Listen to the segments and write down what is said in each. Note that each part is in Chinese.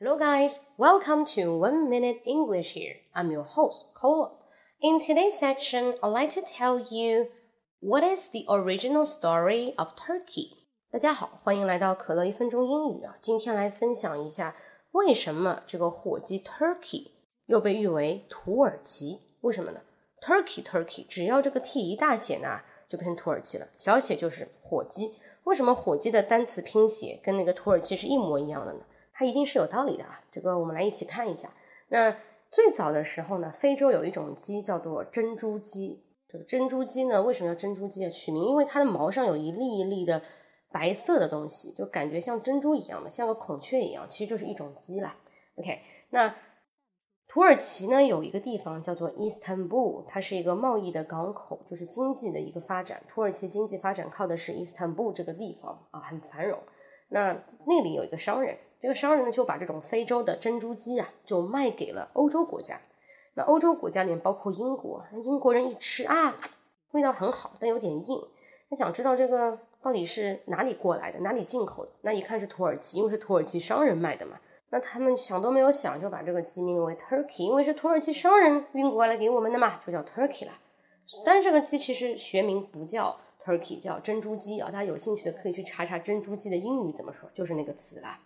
Hello, guys. Welcome to One Minute English here. I'm your host, Cola. In today's section, I'd like to tell you what is the original story of Turkey. 大家好，欢迎来到可乐一分钟英语啊！今天来分享一下为什么这个火鸡 Turkey 又被誉为土耳其？为什么呢？Turkey Turkey，只要这个 T 一大写呢，就变成土耳其了，小写就是火鸡。为什么火鸡的单词拼写跟那个土耳其是一模一样的呢？它一定是有道理的啊！这个我们来一起看一下。那最早的时候呢，非洲有一种鸡叫做珍珠鸡。这个珍珠鸡呢，为什么要珍珠鸡啊？取名，因为它的毛上有一粒一粒的白色的东西，就感觉像珍珠一样的，像个孔雀一样，其实就是一种鸡啦。OK，那土耳其呢有一个地方叫做 Istanbul，它是一个贸易的港口，就是经济的一个发展。土耳其经济发展靠的是 Istanbul 这个地方啊，很繁荣。那那里有一个商人。这个商人呢，就把这种非洲的珍珠鸡啊，就卖给了欧洲国家。那欧洲国家里面包括英国，英国人一吃啊，味道很好，但有点硬。他想知道这个到底是哪里过来的，哪里进口的？那一看是土耳其，因为是土耳其商人卖的嘛。那他们想都没有想，就把这个鸡命名为 Turkey，因为是土耳其商人运过来给我们的嘛，就叫 Turkey 了。但这个鸡其实学名不叫 Turkey，叫珍珠鸡啊。大家有兴趣的可以去查查珍珠鸡的英语怎么说，就是那个词啦。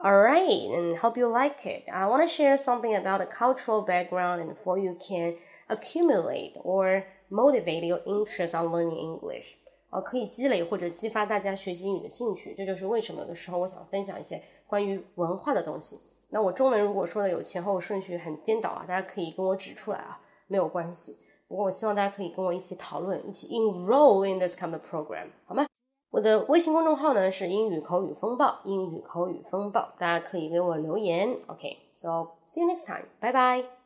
Alright, and hope you like it. I want to share something about the cultural background and for you can accumulate or motivate your interest on learning English. 啊，可以积累或者激发大家学习英语的兴趣。这就是为什么有的时候我想分享一些关于文化的东西。那我中文如果说的有前后顺序很颠倒啊，大家可以跟我指出来啊，没有关系。不过我希望大家可以跟我一起讨论，一起 enroll in this kind of program，好吗？ 我的微信公众号呢是英语口语风暴，英语口语风暴，大家可以给我留言。OK，so see you next time，拜拜。